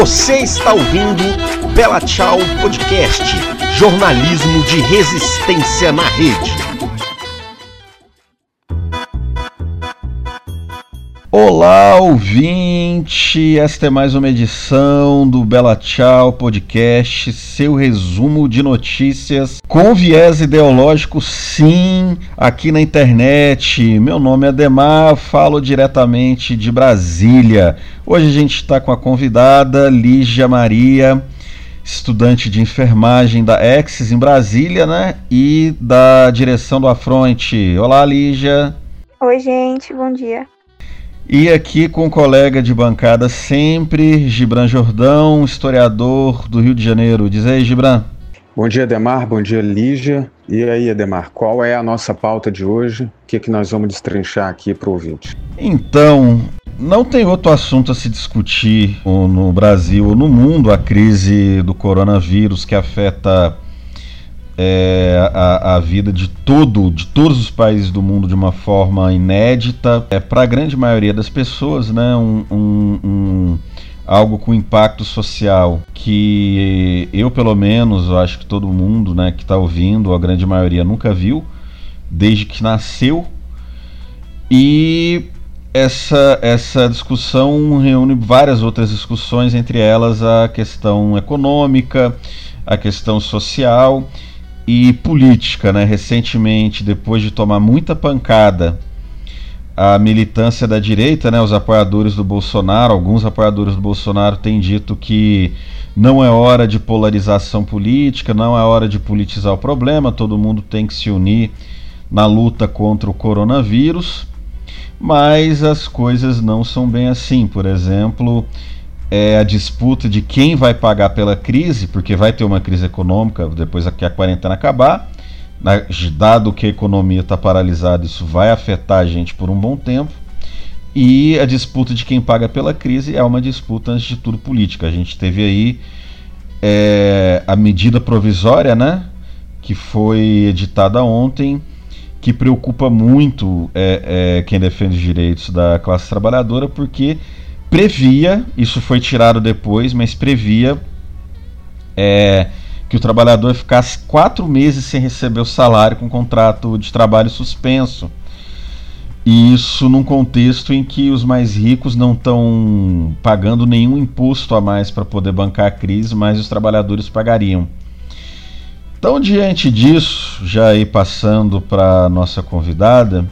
Você está ouvindo Bela Tchau Podcast, jornalismo de resistência na rede. Olá, ouvinte! Esta é mais uma edição do Bela Tchau Podcast, seu resumo de notícias com viés ideológico, sim, aqui na internet. Meu nome é Ademar, falo diretamente de Brasília. Hoje a gente está com a convidada Lígia Maria, estudante de enfermagem da Exis em Brasília, né? E da direção do Afronte. Olá, Lígia! Oi, gente, bom dia. E aqui com o colega de bancada sempre, Gibran Jordão, historiador do Rio de Janeiro. Diz aí, Gibran. Bom dia, Ademar. Bom dia, Lígia. E aí, Ademar, qual é a nossa pauta de hoje? O que, é que nós vamos destrinchar aqui para o ouvinte? Então, não tem outro assunto a se discutir no Brasil ou no mundo, a crise do coronavírus que afeta é, a, a, vida de todo, de todos os países do mundo de uma forma inédita. É para a grande maioria das pessoas, né, um, um, um, algo com impacto social que eu pelo menos, eu acho que todo mundo, né, que está ouvindo, a grande maioria nunca viu, desde que nasceu. E essa, essa discussão reúne várias outras discussões, entre elas a questão econômica, a questão social e política, né? Recentemente, depois de tomar muita pancada, a militância da direita, né, os apoiadores do Bolsonaro, alguns apoiadores do Bolsonaro têm dito que não é hora de polarização política, não é hora de politizar o problema, todo mundo tem que se unir na luta contra o coronavírus. Mas as coisas não são bem assim. Por exemplo, é a disputa de quem vai pagar pela crise, porque vai ter uma crise econômica depois que a quarentena acabar. Dado que a economia está paralisada, isso vai afetar a gente por um bom tempo. E a disputa de quem paga pela crise é uma disputa, antes de tudo, política. A gente teve aí é, a medida provisória, né, que foi editada ontem, que preocupa muito é, é, quem defende os direitos da classe trabalhadora, porque previa, isso foi tirado depois, mas previa é, que o trabalhador ficasse quatro meses sem receber o salário com contrato de trabalho suspenso. E isso num contexto em que os mais ricos não estão pagando nenhum imposto a mais para poder bancar a crise, mas os trabalhadores pagariam. Então, diante disso, já aí passando para nossa convidada,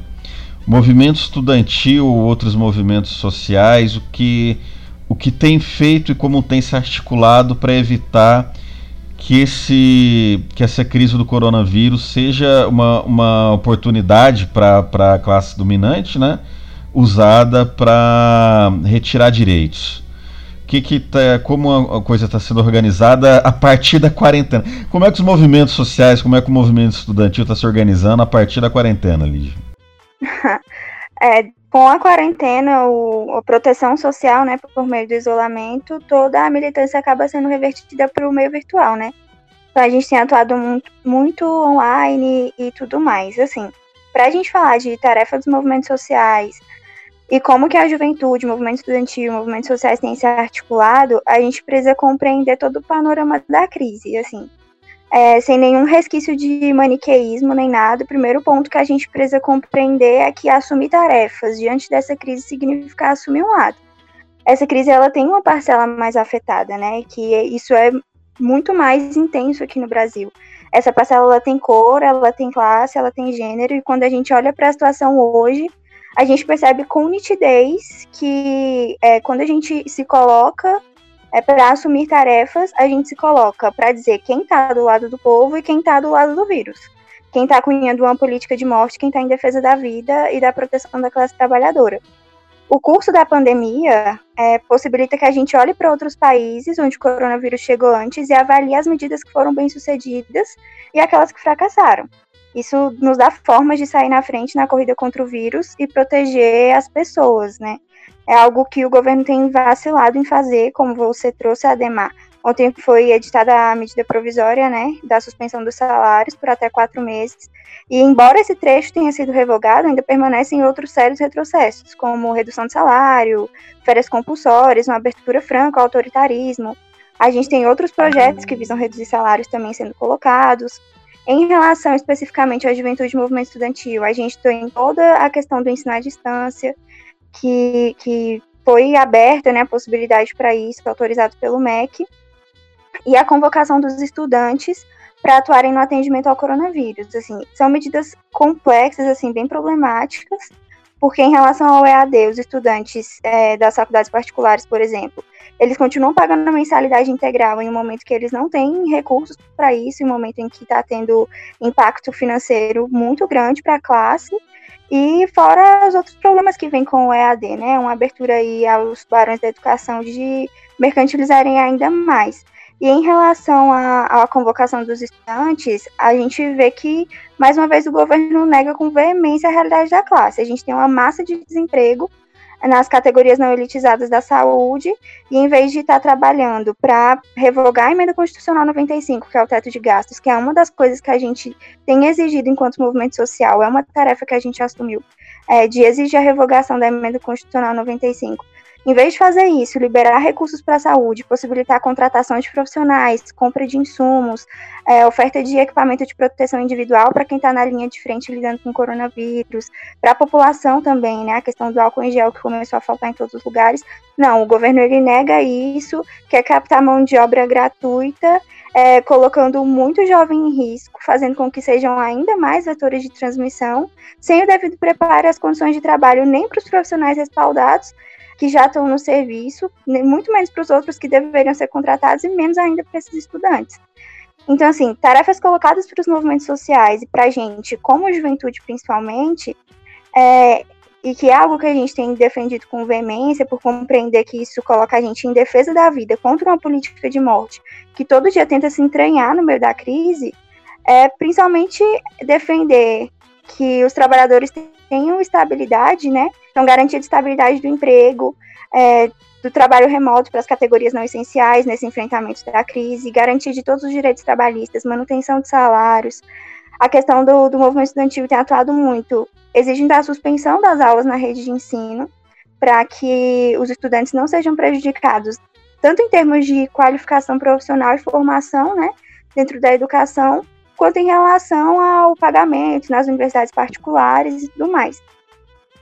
movimento estudantil ou outros movimentos sociais, o que, o que tem feito e como tem se articulado para evitar que, esse, que essa crise do coronavírus seja uma, uma oportunidade para a classe dominante, né, usada para retirar direitos. Que que tá, como a coisa está sendo organizada a partir da quarentena? Como é que os movimentos sociais, como é que o movimento estudantil está se organizando a partir da quarentena, Lígia? é, com a quarentena, o, proteção social, né, por meio do isolamento, toda a militância acaba sendo revertida para o meio virtual, né? Então a gente tem atuado muito, muito online e tudo mais. Assim, para a gente falar de tarefa dos movimentos sociais e como que a juventude, movimento estudantil, movimentos sociais têm se articulado, a gente precisa compreender todo o panorama da crise, assim é, sem nenhum resquício de maniqueísmo nem nada. O primeiro ponto que a gente precisa compreender é que assumir tarefas diante dessa crise significa assumir um lado. Essa crise ela tem uma parcela mais afetada, né? Que isso é muito mais intenso aqui no Brasil. Essa parcela ela tem cor, ela tem classe, ela tem gênero, e quando a gente olha para a situação hoje, a gente percebe com nitidez que é, quando a gente se coloca é para assumir tarefas, a gente se coloca para dizer quem está do lado do povo e quem está do lado do vírus. Quem está cunhando uma política de morte, quem está em defesa da vida e da proteção da classe trabalhadora. O curso da pandemia é, possibilita que a gente olhe para outros países onde o coronavírus chegou antes e avalie as medidas que foram bem-sucedidas e aquelas que fracassaram. Isso nos dá formas de sair na frente na corrida contra o vírus e proteger as pessoas, né? É algo que o governo tem vacilado em fazer, como você trouxe, Ademar, Ontem foi editada a medida provisória, né, da suspensão dos salários por até quatro meses. E embora esse trecho tenha sido revogado, ainda permanecem outros sérios retrocessos, como redução de salário, férias compulsórias, uma abertura franca ao autoritarismo. A gente tem outros projetos que visam reduzir salários também sendo colocados. Em relação especificamente à juventude e movimento estudantil, a gente tem toda a questão do ensino à distância, que, que foi aberta né, a possibilidade para isso, autorizado pelo MEC e a convocação dos estudantes para atuarem no atendimento ao coronavírus. Assim, são medidas complexas, assim, bem problemáticas, porque em relação ao EAD, os estudantes é, das faculdades particulares, por exemplo, eles continuam pagando a mensalidade integral em um momento que eles não têm recursos para isso, em um momento em que está tendo impacto financeiro muito grande para a classe, e fora os outros problemas que vêm com o EAD, né? Uma abertura aí aos barões da educação de mercantilizarem ainda mais. E em relação à, à, convocação dos estudantes, a gente vê que, mais uma vez, o governo nega com veemência a realidade da classe. A gente tem uma massa de desemprego nas categorias não elitizadas da saúde, e em vez de estar tá trabalhando para revogar a emenda constitucional 95, que é o teto de gastos, que é uma das coisas que a gente tem exigido enquanto movimento social, é uma tarefa que a gente assumiu, é, de exigir a revogação da emenda constitucional 95 em vez de fazer isso, liberar recursos para a saúde, possibilitar a contratação de profissionais, compra de insumos, é, oferta de equipamento de proteção individual para quem está na linha de frente lidando com coronavírus, para a população também, né? A questão do álcool em gel que começou a faltar em todos os lugares. Não, o governo ele nega isso, quer captar mão de obra gratuita, é, colocando muito jovem em risco, fazendo com que sejam ainda mais vetores de transmissão, sem o devido preparo e as condições de trabalho nem para os profissionais respaldados que já estão no serviço, muito menos para os outros que deveriam ser contratados e menos ainda para esses estudantes. Então, assim, tarefas colocadas para os movimentos sociais e para a gente, como juventude principalmente, é, e que é algo que a gente tem defendido com veemência, por compreender que isso coloca a gente em defesa da vida contra uma política de morte que todo dia tenta se entranhar no meio da crise, é principalmente defender que os trabalhadores tenham estabilidade, né? Então, garantia de estabilidade do emprego, é, do trabalho remoto para as categorias não essenciais nesse enfrentamento da crise, garantia de todos os direitos trabalhistas, manutenção de salários. A questão do, do movimento estudantil tem atuado muito, exigindo a suspensão das aulas na rede de ensino, para que os estudantes não sejam prejudicados, tanto em termos de qualificação profissional e formação, né, dentro da educação, quanto em relação ao pagamento nas universidades particulares e tudo mais.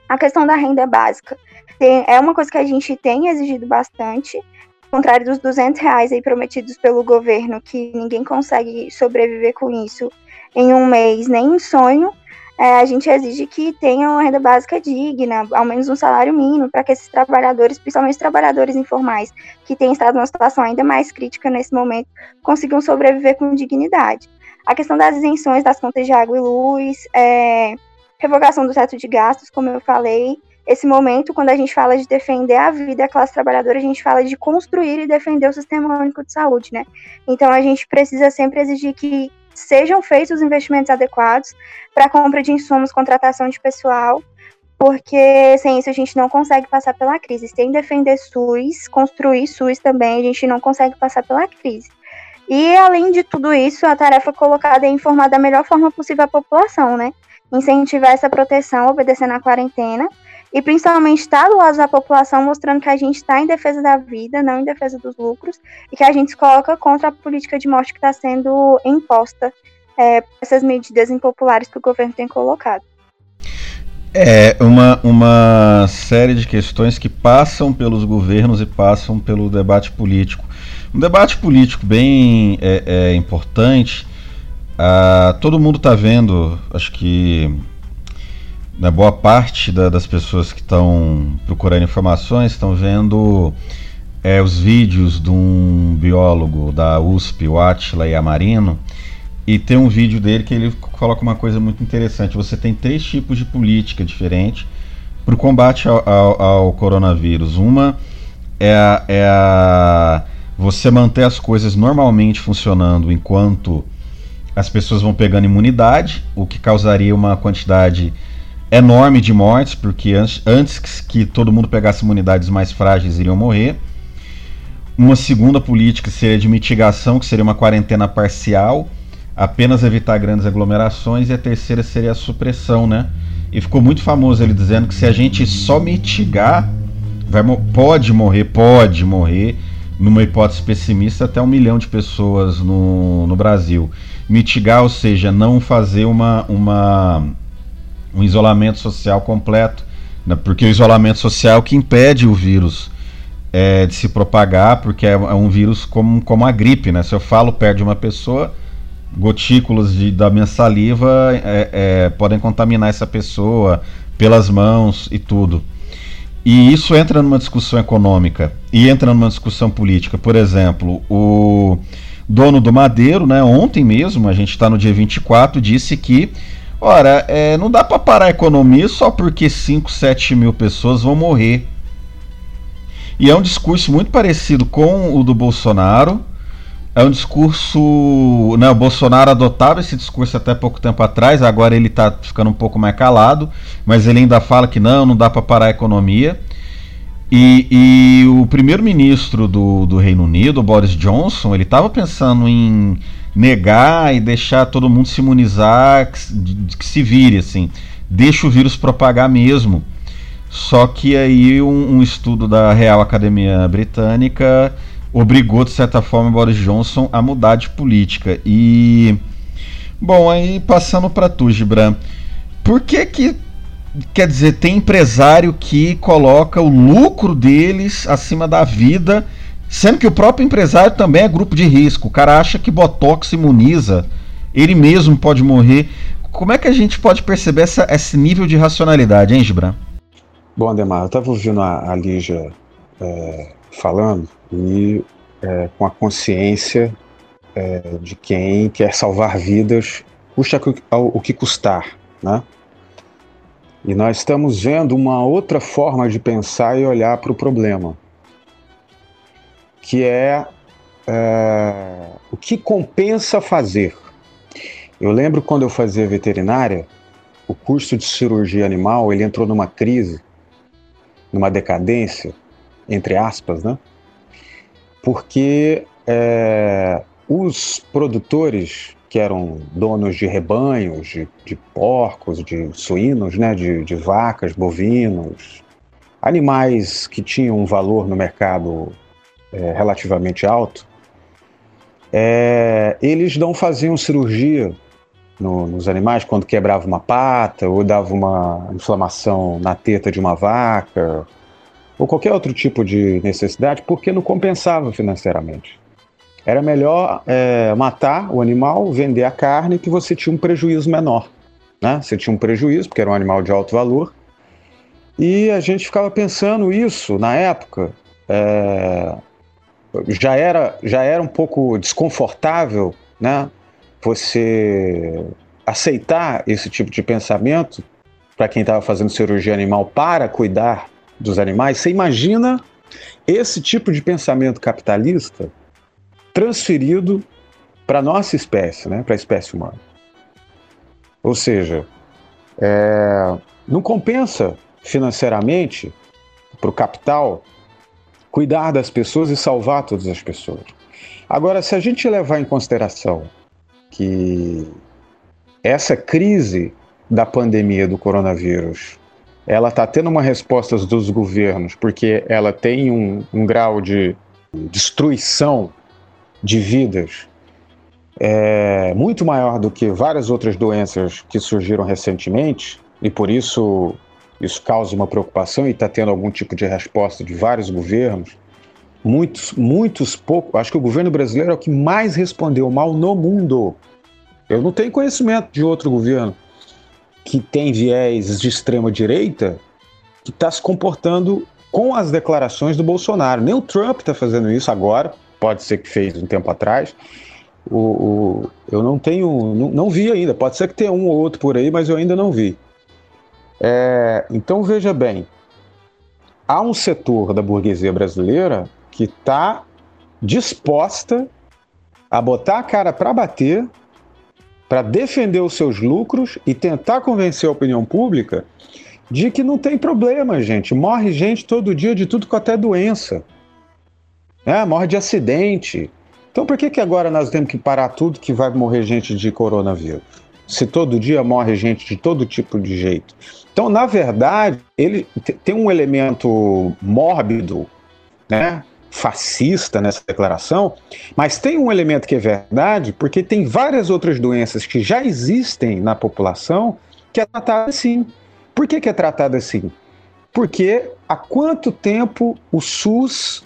A questão da renda básica. Tem, é uma coisa que a gente tem exigido bastante, ao contrário dos 200 reais aí prometidos pelo governo, que ninguém consegue sobreviver com isso em um mês, nem em sonho, é, a gente exige que tenha uma renda básica digna, ao menos um salário mínimo, para que esses trabalhadores, principalmente os trabalhadores informais, que têm estado numa situação ainda mais crítica nesse momento, consigam sobreviver com dignidade. A questão das isenções das contas de água e luz, é, revogação do teto de gastos, como eu falei. Esse momento, quando a gente fala de defender a vida da classe trabalhadora, a gente fala de construir e defender o sistema único de saúde, né? Então a gente precisa sempre exigir que sejam feitos os investimentos adequados para a compra de insumos, contratação de pessoal, porque sem isso a gente não consegue passar pela crise. Sem defender SUS, construir SUS também, a gente não consegue passar pela crise. E, além de tudo isso, a tarefa colocada é informar da melhor forma possível a população, né? Incentivar essa proteção, obedecendo à quarentena, e principalmente estar do lado da população, mostrando que a gente está em defesa da vida, não em defesa dos lucros, e que a gente se coloca contra a política de morte que está sendo imposta é, essas medidas impopulares que o governo tem colocado. É uma, uma série de questões que passam pelos governos e passam pelo debate político. Um debate político bem é, é importante. Ah, todo mundo está vendo, acho que na boa parte da, das pessoas que estão procurando informações estão vendo é, os vídeos de um biólogo da USP, o Atila Yamarino, e tem um vídeo dele que ele coloca uma coisa muito interessante. Você tem três tipos de política diferentes para o combate ao, ao, ao, coronavírus. Uma é a, é a você manter as coisas normalmente funcionando enquanto as pessoas vão pegando imunidade, o que causaria uma quantidade enorme de mortes, porque antes, que todo mundo pegasse imunidades mais frágeis iriam morrer. Uma segunda política seria de mitigação, que seria uma quarentena parcial, apenas evitar grandes aglomerações, e a terceira seria a supressão, né? E ficou muito famoso ele dizendo que se a gente só mitigar, vai, pode morrer, pode morrer, numa hipótese pessimista, até um milhão de pessoas no, no Brasil. Mitigar, ou seja, não fazer uma, uma, um isolamento social completo, né? porque o isolamento social é o que impede o vírus é, de se propagar, porque é, é, um vírus como, como a gripe, né? Se eu falo perto de uma pessoa, gotículas de, da minha saliva é, é, podem contaminar essa pessoa pelas mãos e tudo. E isso entra numa discussão econômica e entra numa discussão política. Por exemplo, o dono do Madeiro, né, ontem mesmo, a gente está no dia 24, disse que, ora, é, não dá para parar a economia só porque 5, 7 mil pessoas vão morrer e é um discurso muito parecido com o do Bolsonaro. É um discurso. Né, o Bolsonaro adotava esse discurso até pouco tempo atrás, agora ele está ficando um pouco mais calado, mas ele ainda fala que não, não dá para parar a economia. E, e o primeiro-ministro do, do Reino Unido, Boris Johnson, ele estava pensando em negar e deixar todo mundo se imunizar, que, que se vire, assim. Deixa o vírus propagar mesmo. Só que aí um, um, estudo da Real Academia Britânica obrigou, de certa forma, Boris Johnson a mudar de política. E. Bom, aí passando para tu, Gibran. Por que que. Quer dizer, tem empresário que coloca o lucro deles acima da vida, sendo que o próprio empresário também é grupo de risco. O cara acha que Botox imuniza, ele mesmo pode morrer. Como é que a gente pode perceber essa, esse nível de racionalidade, hein, Gibran? Bom, Ademar, eu estava ouvindo a, a Lígia é, falando e é, com a consciência é, de quem quer salvar vidas, custa o que custar, né? E nós estamos vendo uma outra forma de pensar e olhar para o problema, que é, é o que compensa fazer. Eu lembro quando eu fazia veterinária, o curso de cirurgia animal ele entrou numa crise numa decadência, entre aspas, né? Porque é, os produtores que eram donos de rebanhos, de, de porcos, de suínos, né, de, de, vacas, bovinos, animais que tinham um valor no mercado é, relativamente alto, é, eles não faziam cirurgia no, nos animais quando quebrava uma pata ou dava uma inflamação na teta de uma vaca ou qualquer outro tipo de necessidade, porque não compensava financeiramente. Era melhor é, matar o animal, vender a carne, que você tinha um prejuízo menor. Né? Você tinha um prejuízo, porque era um animal de alto valor. E a gente ficava pensando isso na época. É, já, era, já era um pouco desconfortável né? você aceitar esse tipo de pensamento para quem estava fazendo cirurgia animal para cuidar dos animais, você imagina esse tipo de pensamento capitalista transferido para a nossa espécie, né, para a espécie humana. Ou seja, é, não compensa financeiramente para o capital cuidar das pessoas e salvar todas as pessoas. Agora, se a gente levar em consideração que essa crise da pandemia do coronavírus ela está tendo uma resposta dos governos porque ela tem um, um grau de destruição de vidas é, muito maior do que várias outras doenças que surgiram recentemente e por isso isso causa uma preocupação e está tendo algum tipo de resposta de vários governos muitos, muitos poucos. Acho que o governo brasileiro é o que mais respondeu mal no mundo. Eu não tenho conhecimento de outro governo que tem viés de extrema direita que está se comportando com as declarações do Bolsonaro. Nem o Trump está fazendo isso agora, pode ser que fez um tempo atrás. O, o, eu não tenho, não, não, vi ainda. Pode ser que tenha um ou outro por aí, mas eu ainda não vi. É, então veja bem, há um setor da burguesia brasileira que está disposta a botar a cara para bater, para defender os seus lucros e tentar convencer a opinião pública de que não tem problema, gente. Morre gente todo dia de tudo com até doença. Né? morre de acidente. Então por que, que agora nós temos que parar tudo que vai morrer gente de coronavírus? Se todo dia morre gente de todo tipo de jeito. Então, na verdade, ele tem um elemento mórbido, né? fascista nessa declaração, mas tem um elemento que é verdade, porque tem várias outras doenças que já existem na população que é tratada assim. Por que, que é tratada assim? Porque há quanto tempo o SUS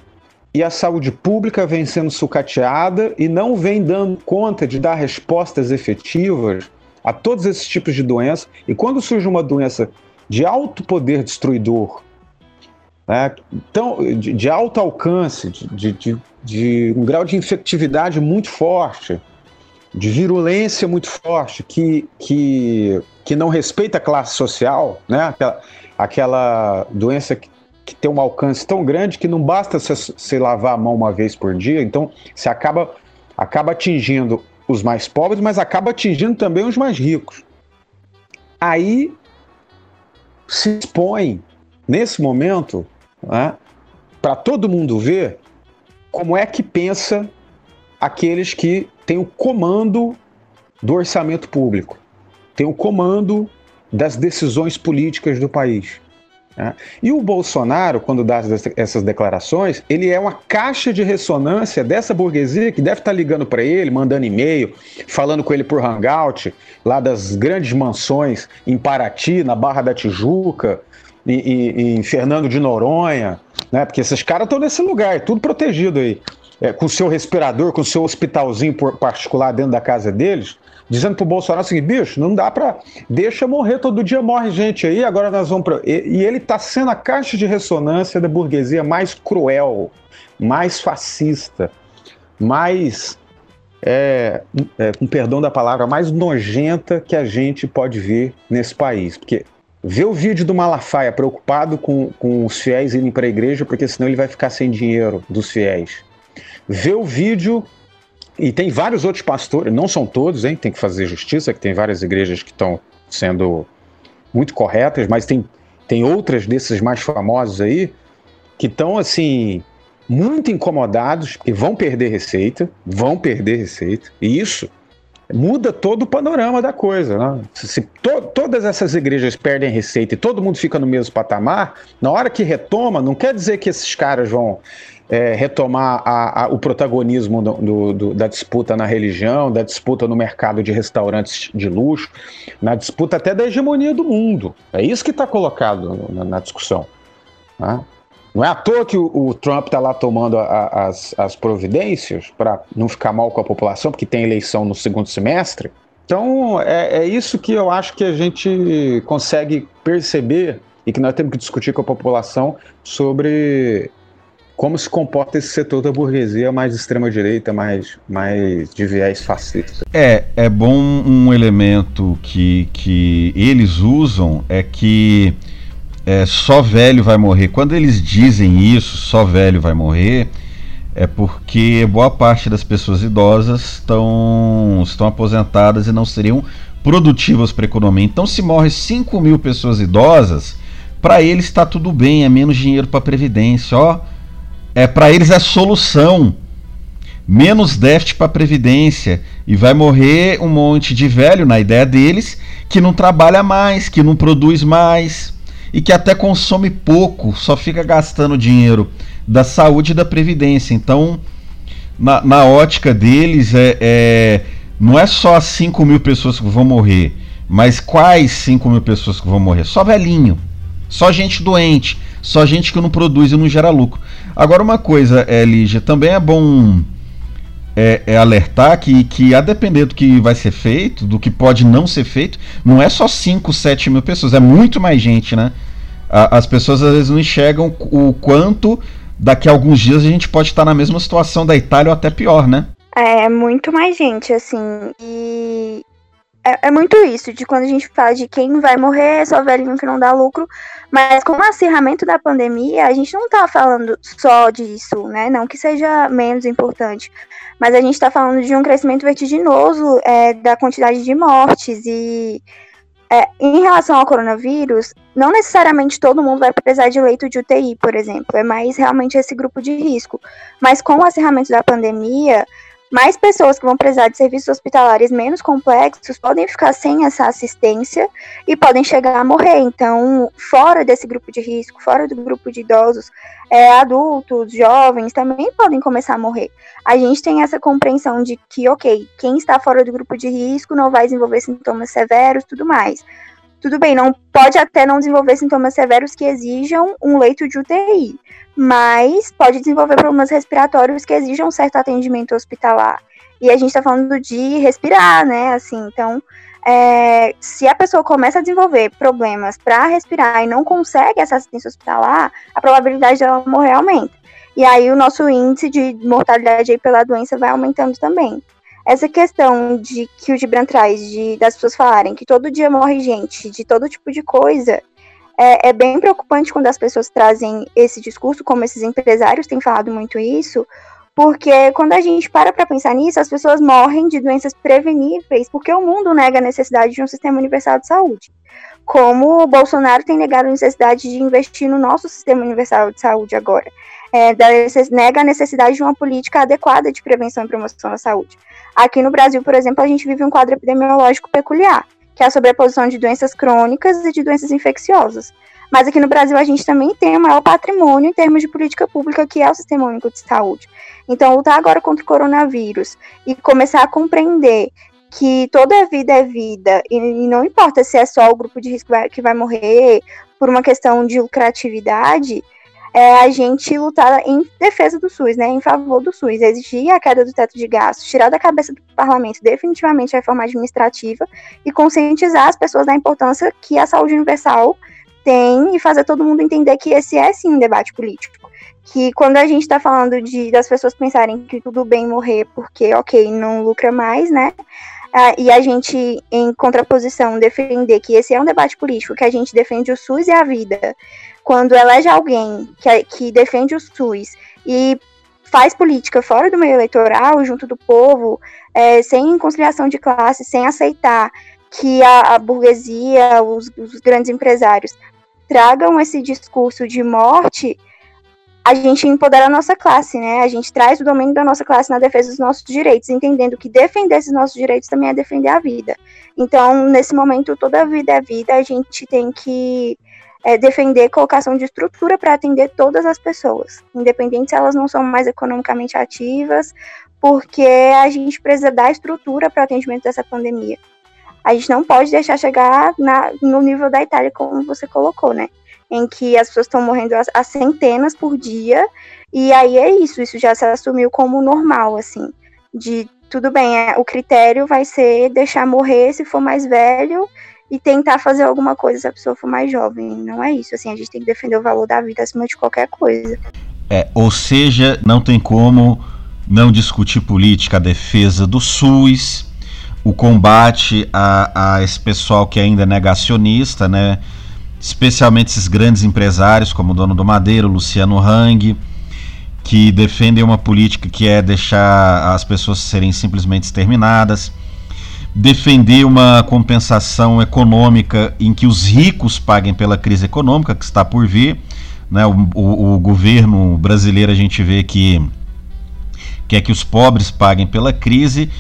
e a saúde pública vem sendo sucateada e não vem dando conta de dar respostas efetivas a todos esses tipos de doenças. E quando surge uma doença de alto poder destruidor, né, então, de, de alto alcance, de, de, de um grau de infectividade muito forte, de virulência muito forte, que, que, que não respeita a classe social, né? aquela, aquela doença que, que tem um alcance tão grande que não basta se, lavar a mão uma vez por dia, então você acaba, acaba atingindo os mais pobres, mas acaba atingindo também os mais ricos. Aí se expõe, nesse momento, né, para todo mundo ver como é que pensa aqueles que têm o comando do orçamento público, têm o comando das decisões políticas do país. Né? E o Bolsonaro, quando dá essas declarações, ele é uma caixa de ressonância dessa burguesia que deve estar ligando para ele, mandando e-mail, falando com ele por hangout, lá das grandes mansões em Paraty, na Barra da Tijuca, e, e, em Fernando de Noronha, né? Porque esses caras estão nesse lugar, tudo protegido aí. É, com seu respirador, com seu hospitalzinho particular dentro da casa deles, dizendo pro Bolsonaro assim, bicho, não dá para deixa morrer, todo dia morre gente aí, agora nós vamos para e, e, ele tá sendo a caixa de ressonância da burguesia mais cruel, mais fascista, mais é, é, com perdão da palavra, mais nojenta que a gente pode ver nesse país, porque Vê o vídeo do Malafaia preocupado com, com os fiéis irem para a igreja, porque senão ele vai ficar sem dinheiro dos fiéis. Vê o vídeo, e tem vários outros pastores, não são todos, hein? Tem que fazer justiça, que tem várias igrejas que estão sendo muito corretas, mas tem, tem outras desses mais famosos aí que estão assim muito incomodados e vão perder receita, vão perder receita. E isso muda todo o panorama da coisa. Né? Se, se to, todas essas igrejas perdem receita e todo mundo fica no mesmo patamar, na hora que retoma, não quer dizer que esses caras vão é, retomar a, a, o protagonismo do, do, do, da disputa na religião, da disputa no mercado de restaurantes de luxo, na disputa até da hegemonia do mundo. É isso que está colocado na, na discussão. Né? Não é à toa que o, o Trump está lá tomando a, as, as providências para não ficar mal com a população, porque tem eleição no segundo semestre. Então, é, é isso que eu acho que a gente consegue perceber e que nós temos que discutir com a população sobre como se comporta esse setor da burguesia mais extrema-direita, mais, mais de viés fascista. É, é bom um elemento que, que eles usam é que é, só velho vai morrer. Quando eles dizem isso, só velho vai morrer, é porque boa parte das pessoas idosas estão, estão aposentadas e não seriam produtivas para a economia. Então, se morre 5 mil pessoas idosas, para eles está tudo bem, é menos dinheiro para a Previdência. Ó, é, para eles é solução. Menos déficit para a Previdência. E vai morrer um monte de velho, na ideia deles, que não trabalha mais, que não produz mais e que até consome pouco, só fica gastando dinheiro da saúde e da previdência. Então, na, na ótica deles, é, é, não é só 5 mil pessoas que vão morrer, mas quais 5 mil pessoas que vão morrer? Só velhinho, só gente doente, só gente que não produz e não gera lucro. Agora, uma coisa, é, Lígia, também é bom é, é, alertar que, que, a depender do que vai ser feito, do que pode não ser feito, não é só 5, 7 mil pessoas, é muito mais gente, né? A, as pessoas às vezes não enxergam o quanto daqui a alguns dias a gente pode estar na mesma situação da Itália ou até pior, né? É, muito mais gente, assim. E é, é, muito isso, de quando a gente fala de quem vai morrer, é só velhinho que não dá lucro. Mas com o acirramento da pandemia, a gente não tá falando só disso, né? Não que seja menos importante. Mas a gente tá falando de um crescimento vertiginoso é, da quantidade de mortes e É, em relação ao coronavírus, não necessariamente todo mundo vai precisar de leito de UTI, por exemplo, é mais realmente esse grupo de risco. Mas com o acerramento da pandemia, mais pessoas que vão precisar de serviços hospitalares menos complexos podem ficar sem essa assistência e podem chegar a morrer. Então, fora desse grupo de risco, fora do grupo de idosos, é, adultos, jovens também podem começar a morrer. A gente tem essa compreensão de que, ok, quem está fora do grupo de risco não vai desenvolver sintomas severos, tudo mais. Tudo bem, não pode até não desenvolver sintomas severos que exijam um leito de UTI mas pode desenvolver problemas respiratórios que exijam um certo atendimento hospitalar. E a gente está falando de respirar, né? Assim, então, é, se a pessoa começa a desenvolver problemas para respirar e não consegue essa assistência hospitalar, a probabilidade dela morrer aumenta. E aí o nosso índice de mortalidade pela doença vai aumentando também. Essa questão de que o Gibran traz, de, das pessoas falarem que todo dia morre gente de todo tipo de coisa, é, é, bem preocupante quando as pessoas trazem esse discurso, como esses empresários têm falado muito isso, porque quando a gente para para pensar nisso, as pessoas morrem de doenças preveníveis, porque o mundo nega a necessidade de um sistema universal de saúde. Como o Bolsonaro tem negado a necessidade de investir no nosso sistema universal de saúde agora. É, nega a necessidade de uma política adequada de prevenção e promoção da saúde. Aqui no Brasil, por exemplo, a gente vive um quadro epidemiológico peculiar que é a sobreposição de doenças crônicas e de doenças infecciosas. Mas aqui no Brasil a gente também tem o maior patrimônio em termos de política pública, que é o Sistema Único de Saúde. Então, lutar agora contra o coronavírus e começar a compreender que toda vida é vida, e, não importa se é só o grupo de risco que vai, que vai morrer por uma questão de lucratividade, é a gente lutar em defesa do SUS, né, em favor do SUS, exigir a queda do teto de gastos, tirar da cabeça do parlamento definitivamente a reforma administrativa e conscientizar as pessoas da importância que a saúde universal tem e fazer todo mundo entender que esse é sim um debate político. Que quando a gente está falando de das pessoas pensarem que tudo bem morrer porque, ok, não lucra mais, né? Ah, e a gente, em contraposição, defender que esse é um debate político, que a gente defende o SUS e a vida, quando elege alguém que, que defende o SUS e faz política fora do meio eleitoral, junto do povo, é, sem conciliação de classe, sem aceitar que a, a burguesia, os, os, grandes empresários tragam esse discurso de morte, a gente empodera a nossa classe, né? A gente traz o domínio da nossa classe na defesa dos nossos direitos, entendendo que defender esses nossos direitos também é defender a vida. Então, nesse momento, toda a vida é vida, a gente tem que é, defender colocação de estrutura para atender todas as pessoas, independente se elas não são mais economicamente ativas, porque a gente precisa dar estrutura para o atendimento dessa pandemia. A gente não pode deixar chegar na, no nível da Itália, como você colocou, né? Em que as pessoas estão morrendo a, centenas por dia, e aí é isso, isso já se assumiu como normal, assim, de tudo bem, é, o critério vai ser deixar morrer se for mais velho e tentar fazer alguma coisa se a pessoa for mais jovem. Não é isso, assim, a gente tem que defender o valor da vida acima de qualquer coisa. É, ou seja, não tem como não discutir política, a defesa do SUS, o combate a, a esse pessoal que ainda é negacionista, né? Especialmente esses grandes empresários como o dono do Madeiro, Luciano Hang, que defendem uma política que é deixar as pessoas serem simplesmente exterminadas defender uma compensação econômica em que os ricos paguem pela crise econômica que está por vir. Né? O, o, o governo brasileiro a gente vê que quer que os pobres paguem pela crise,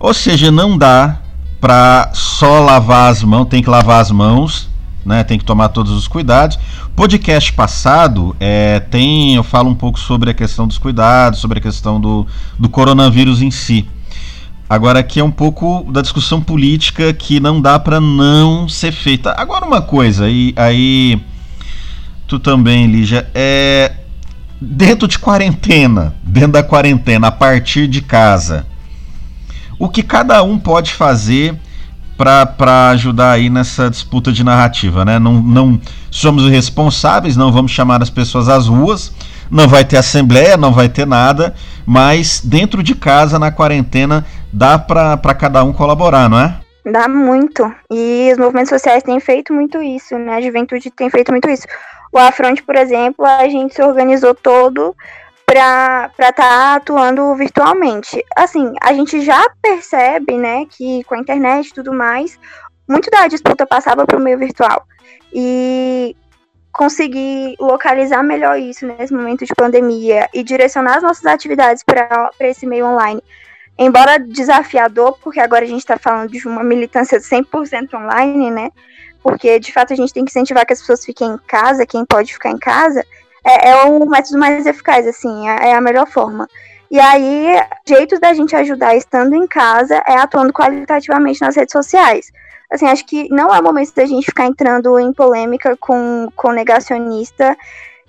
ou seja, não dá para só lavar as mãos, tem que lavar as mãos, né? Tem que tomar todos os cuidados. Podcast passado é, tem, eu falo um pouco sobre a questão dos cuidados, sobre a questão do, do coronavírus em si. Agora aqui é um pouco da discussão política que não dá para não ser feita. Agora uma coisa, aí, aí tu também, Lígia, é dentro de quarentena, dentro da quarentena, a partir de casa, o que cada um pode fazer para ajudar aí nessa disputa de narrativa, né? Não, não somos responsáveis, não vamos chamar as pessoas às ruas, não vai ter assembleia, não vai ter nada, mas dentro de casa, na quarentena, dá para cada um colaborar, não é? Dá muito. E os movimentos sociais têm feito muito isso, né? A juventude tem feito muito isso. O Afronte, por exemplo, a gente se organizou todo para estar tá atuando virtualmente. Assim, a gente já percebe, né, que com a internet e tudo mais, muito da disputa passava para o meio virtual. E conseguir localizar melhor isso nesse momento de pandemia e direcionar as nossas atividades para esse meio online. Embora desafiador, porque agora a gente está falando de uma militância 100% online, né? Porque de fato a gente tem que incentivar que as pessoas fiquem em casa, quem pode ficar em casa, é, é o método mais eficaz, assim, é, é a melhor forma. E aí, jeitos da gente ajudar estando em casa é atuando qualitativamente nas redes sociais assim, acho que não é o momento da gente ficar entrando em polêmica com, com negacionista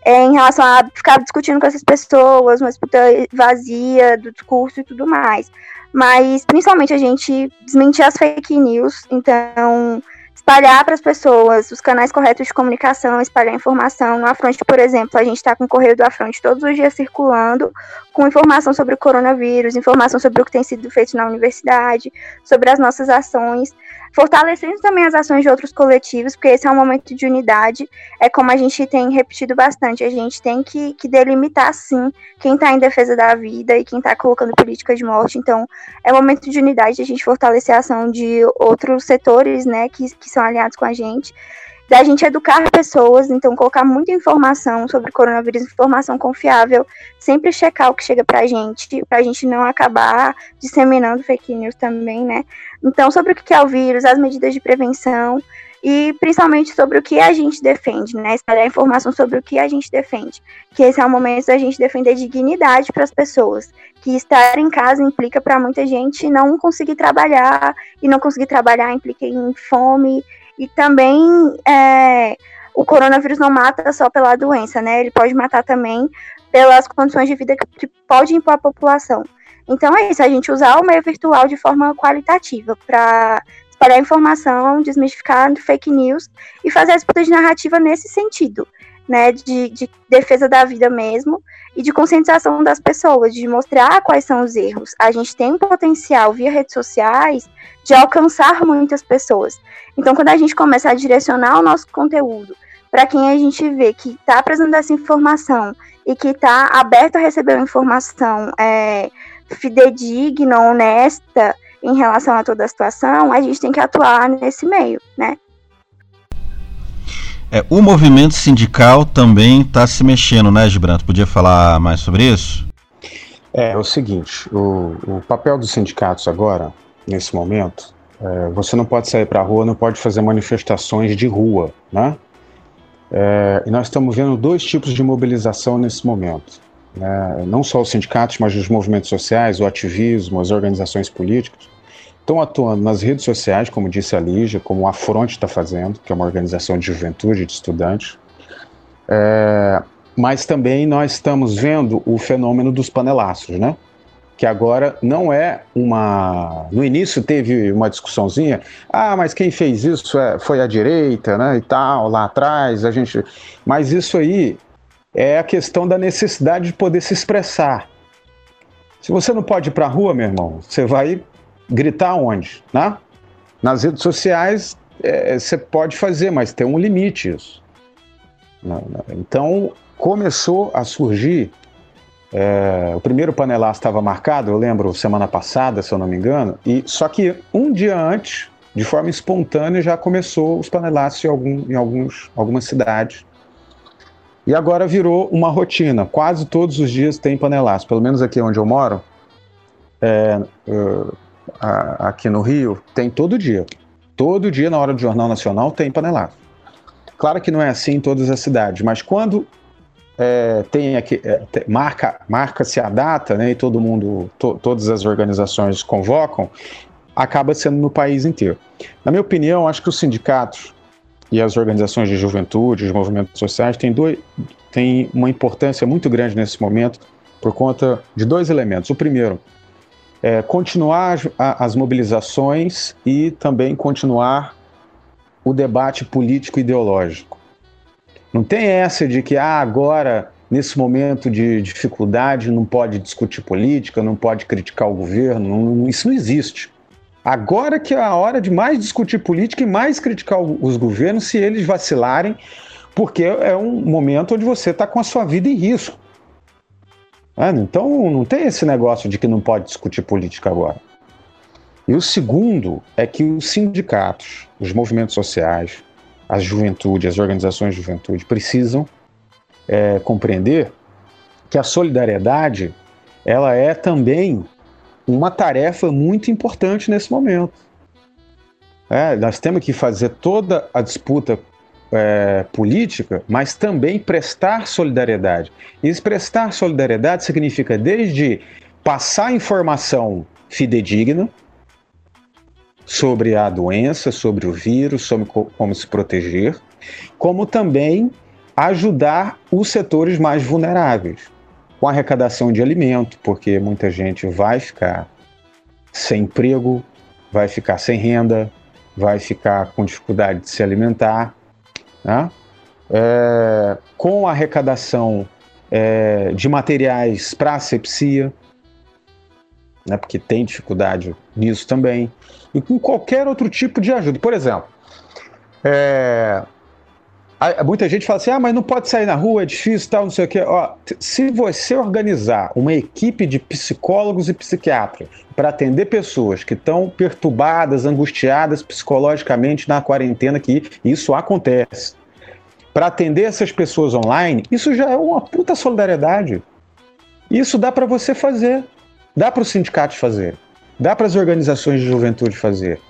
é, em relação a ficar discutindo com essas pessoas, uma disputa vazia do discurso e tudo mais. Mas, principalmente, a gente desmentir as fake news, então espalhar para as pessoas os canais corretos de comunicação, espalhar informação. No Afronte, por exemplo, a gente está com o Correio do Afronte todos os dias circulando com informação sobre o coronavírus, informação sobre o que tem sido feito na universidade, sobre as nossas ações fortalecendo também as ações de outros coletivos, porque esse é um momento de unidade. É como a gente tem repetido bastante, a gente tem que, que delimitar, sim, quem está em defesa da vida e quem está colocando política de morte. Então, é um momento de unidade, a gente fortalecer a ação de outros setores, né, que, que são aliados com a gente da gente educar pessoas, então colocar muita informação sobre coronavírus, informação confiável, sempre checar o que chega pra gente, pra gente não acabar disseminando fake news também, né? Então, sobre o que é o vírus, as medidas de prevenção e principalmente sobre o que a gente defende, né? Espalhar informação sobre o que a gente defende. Que esse é o momento da gente defender dignidade para as pessoas. Que estar em casa implica para muita gente não conseguir trabalhar, e não conseguir trabalhar implica em fome, e também é, o coronavírus não mata só pela doença, né? Ele pode matar também pelas condições de vida que, que pode impor a população. Então é isso, a gente usar o meio virtual de forma qualitativa para espalhar informação, desmistificar fake news e fazer a disputa de narrativa nesse sentido, né? De, de defesa da vida mesmo e de conscientização das pessoas, de mostrar quais são os erros. A gente tem um potencial via redes sociais de alcançar muitas pessoas. Então, quando a gente começa a direcionar o nosso conteúdo para quem a gente vê que está apresentando essa informação e que está aberto a receber uma informação é, fidedigna, honesta em relação a toda a situação, a gente tem que atuar nesse meio, né? É, o movimento sindical também está se mexendo, né, Gibranto? Podia falar mais sobre isso? É, é o seguinte, o, o papel dos sindicatos agora, nesse momento, é, você não pode sair para a rua, não pode fazer manifestações de rua, né? É, e nós estamos vendo dois tipos de mobilização nesse momento. Né? Não só os sindicatos, mas os movimentos sociais, o ativismo, as organizações políticas estão atuando nas redes sociais, como disse a Lígia, como a Fronte está fazendo, que é uma organização de juventude, de estudantes. É, mas também nós estamos vendo o fenômeno dos panelaços, né? Que agora não é uma. No início teve uma discussãozinha, ah, mas quem fez isso é, foi a direita, né? E tal, lá atrás, a gente. Mas isso aí é a questão da necessidade de poder se expressar. Se você não pode ir para a rua, meu irmão, você vai gritar onde? Né? Nas redes sociais é, você pode fazer, mas tem um limite isso. Então começou a surgir. É, o primeiro panelaço estava marcado, eu lembro, semana passada, se eu não me engano, e só que um dia antes, de forma espontânea, já começou os panelaços em, algum, em alguns, algumas cidades. E agora virou uma rotina. Quase todos os dias tem panelaço. Pelo menos aqui onde eu moro, é, a, aqui no Rio, tem todo dia. Todo dia, na hora do Jornal Nacional, tem panelaço. Claro que não é assim em todas as cidades, mas quando é, tem aqui, é, marca, marca-se a data, né, e todo mundo, to, todas as organizações convocam, acaba sendo no país inteiro. Na minha opinião, acho que os sindicatos e as organizações de juventude, os movimentos sociais, têm, dois, têm uma importância muito grande nesse momento por conta de dois elementos. O primeiro, é, continuar as, mobilizações e também continuar o debate político-ideológico. Não tem essa de que ah, agora, nesse momento de dificuldade, não pode discutir política, não pode criticar o governo, não, isso não existe. Agora que é a hora de mais discutir política e mais criticar os governos se eles vacilarem, porque é um momento onde você está com a sua vida em risco. É, então não tem esse negócio de que não pode discutir política agora. E o segundo é que os sindicatos, os movimentos sociais, a juventude, as organizações de juventude precisam é, compreender que a solidariedade ela é também uma tarefa muito importante nesse momento. É, nós temos que fazer toda a disputa é, política, mas também prestar solidariedade. E prestar solidariedade significa desde passar informação fidedigna sobre a doença, sobre o vírus, sobre como se proteger, como também ajudar os setores mais vulneráveis com arrecadação de alimento, porque muita gente vai ficar sem emprego, vai ficar sem renda, vai ficar com dificuldade de se alimentar, né? é, com a arrecadação é, de materiais para asepsia, né, porque tem dificuldade nisso também, e com qualquer outro tipo de ajuda. Por exemplo, é, muita gente fala assim: ah, mas não pode sair na rua, é difícil, tal, não sei o quê. Ó, se você organizar uma equipe de psicólogos e psiquiatras para atender pessoas que estão perturbadas, angustiadas psicologicamente na quarentena, que isso acontece, para atender essas pessoas online, isso já é uma puta solidariedade. Isso dá para você fazer, dá para os sindicatos fazer, dá para as organizações de juventude fazer,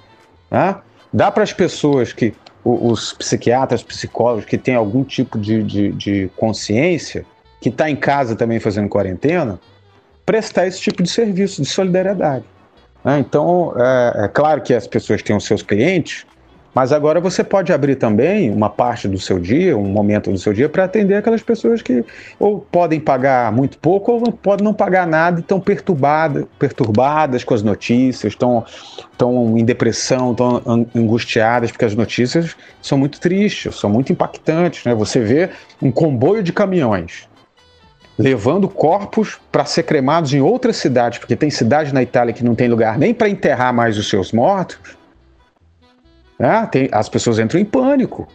né? dá para as pessoas que os psiquiatras, psicólogos que têm algum tipo de, de, de consciência, que está em casa também fazendo quarentena, prestar esse tipo de serviço de solidariedade. Né? Então, é, é, claro que as pessoas têm os seus clientes, mas agora você pode abrir também uma parte do seu dia, um momento do seu dia, para atender aquelas pessoas que ou podem pagar muito pouco ou podem não pagar nada e estão perturbadas, perturbadas com as notícias, estão, estão em depressão, estão angustiadas, porque as notícias são muito tristes, são muito impactantes. Né? Você vê um comboio de caminhões levando corpos para ser cremados em outras cidades, porque tem cidade na Itália que não tem lugar nem para enterrar mais os seus mortos, né? Tem, as pessoas entram em pânico.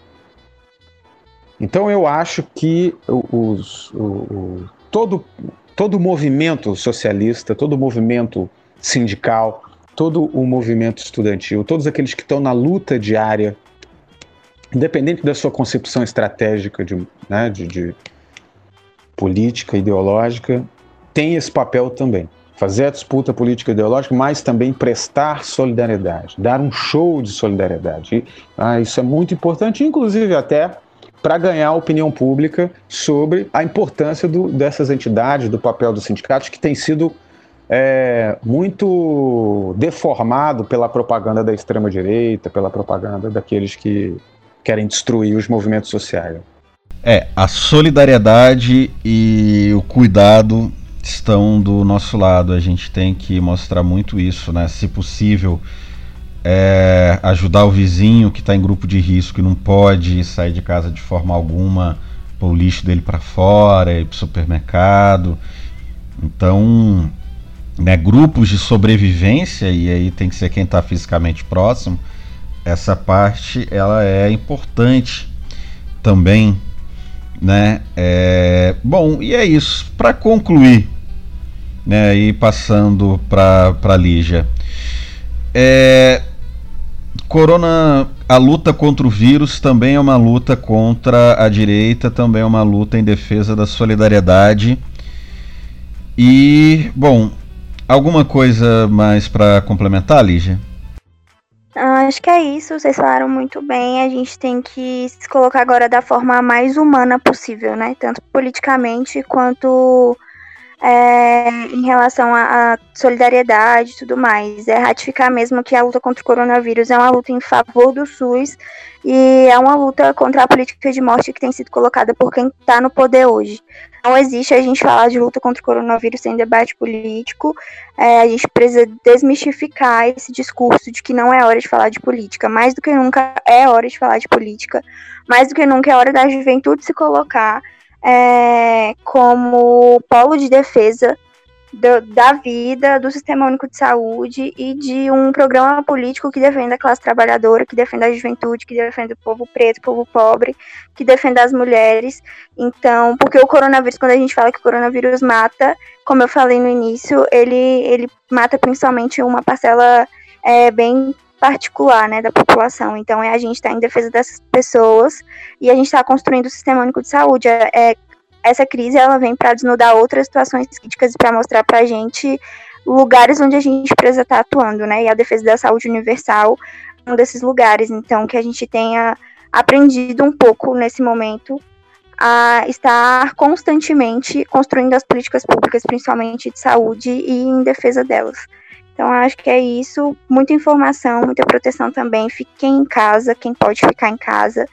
Então eu acho que os, o, o, todo, todo movimento socialista, todo movimento sindical, todo o movimento estudantil, todos aqueles que estão na luta diária, independente da sua concepção estratégica de, né, de, de política, ideológica, tem esse papel também fazer a disputa política ideológica, mas também prestar solidariedade, dar um show de solidariedade. E, ah, isso é muito importante, inclusive até para ganhar a opinião pública sobre a importância do, dessas entidades, do papel dos sindicatos, que tem sido é, muito deformado pela propaganda da extrema-direita, pela propaganda daqueles que querem destruir os movimentos sociais. É, a solidariedade e o cuidado estão do nosso lado. A gente tem que mostrar muito isso, né? Se possível, é, ajudar o vizinho que está em grupo de risco e não pode sair de casa de forma alguma, pôr o lixo dele para fora, ir para supermercado. Então, né, grupos de sobrevivência, e aí tem que ser quem está fisicamente próximo, essa parte ela é importante também. Né? É, bom, e é isso. Para concluir, né, e passando para Lígia. É, corona, a luta contra o vírus também é uma luta contra a direita, também é uma luta em defesa da solidariedade. E, bom, alguma coisa mais para complementar, Lígia? Ah, acho que é isso, vocês falaram muito bem. A gente tem que se colocar agora da forma mais humana possível, né? Tanto politicamente quanto é, em relação à solidariedade e tudo mais. É ratificar mesmo que a luta contra o coronavírus é uma luta em favor do SUS e é uma luta contra a política de morte que tem sido colocada por quem está no poder hoje. Não existe a gente falar de luta contra o coronavírus sem debate político. É, a gente precisa desmistificar esse discurso de que não é hora de falar de política. Mais do que nunca é hora de falar de política. Mais do que nunca é hora da juventude se colocar é, como polo de defesa do, da vida, do Sistema Único de Saúde e de um programa político que defenda a classe trabalhadora, que defenda a juventude, que defenda o povo preto, o povo pobre, que defenda as mulheres. Então, porque o coronavírus, quando a gente fala que o coronavírus mata, como eu falei no início, ele, ele mata principalmente uma parcela é bem particular, né, da população. Então, é a gente estar tá em defesa dessas pessoas e a gente está construindo o sistema único de saúde. É, é essa crise ela vem para desnudar outras situações críticas e para mostrar para a gente lugares onde a gente precisa estar tá atuando, né? E a defesa da saúde universal é um desses lugares. Então, que a gente tenha aprendido um pouco nesse momento a estar constantemente construindo as políticas públicas, principalmente de saúde e em defesa delas. Então, acho que é isso. Muita informação, muita proteção também. Fiquem em casa, quem pode ficar em casa.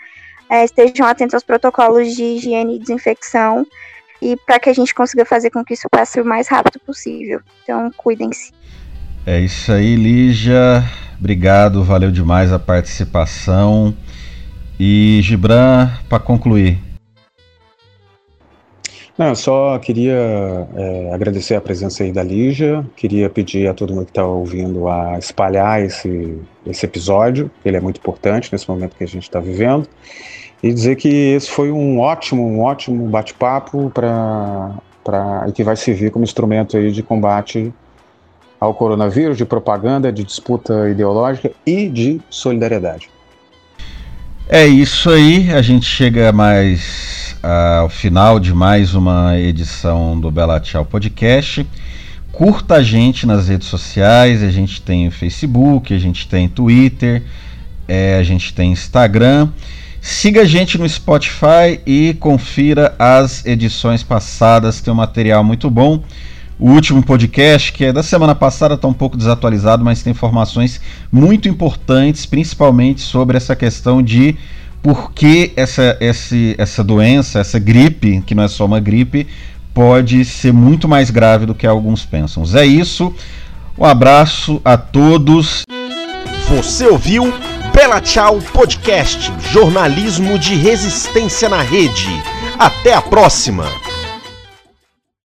É, estejam atentos aos protocolos de higiene e desinfecção. E para que a gente consiga fazer com que isso passe o mais rápido possível. Então, cuidem-se. É isso aí, Lígia. Obrigado, valeu demais a participação. E Gibran, para concluir, não, só queria é, agradecer a presença aí da Lígia, queria pedir a todo mundo que está ouvindo a espalhar esse, esse episódio, ele é muito importante nesse momento que a gente está vivendo, e dizer que esse foi um ótimo, um ótimo bate-papo para e que vai servir como instrumento aí de combate ao coronavírus, de propaganda, de disputa ideológica e de solidariedade. É isso aí, a gente chega mais ao final de mais uma edição do Bela Tchau Podcast. Curta a gente nas redes sociais, a gente tem Facebook, a gente tem Twitter, é, a gente tem Instagram. Siga a gente no Spotify e confira as edições passadas, tem um material muito bom. O último podcast, que é da semana passada, está um pouco desatualizado, mas tem informações muito importantes, principalmente sobre essa questão de por que essa, essa, essa doença, essa gripe, que não é só uma gripe, pode ser muito mais grave do que alguns pensam. É isso. Um abraço a todos. Você ouviu Bela Tchau Podcast, jornalismo de resistência na rede. Até a próxima.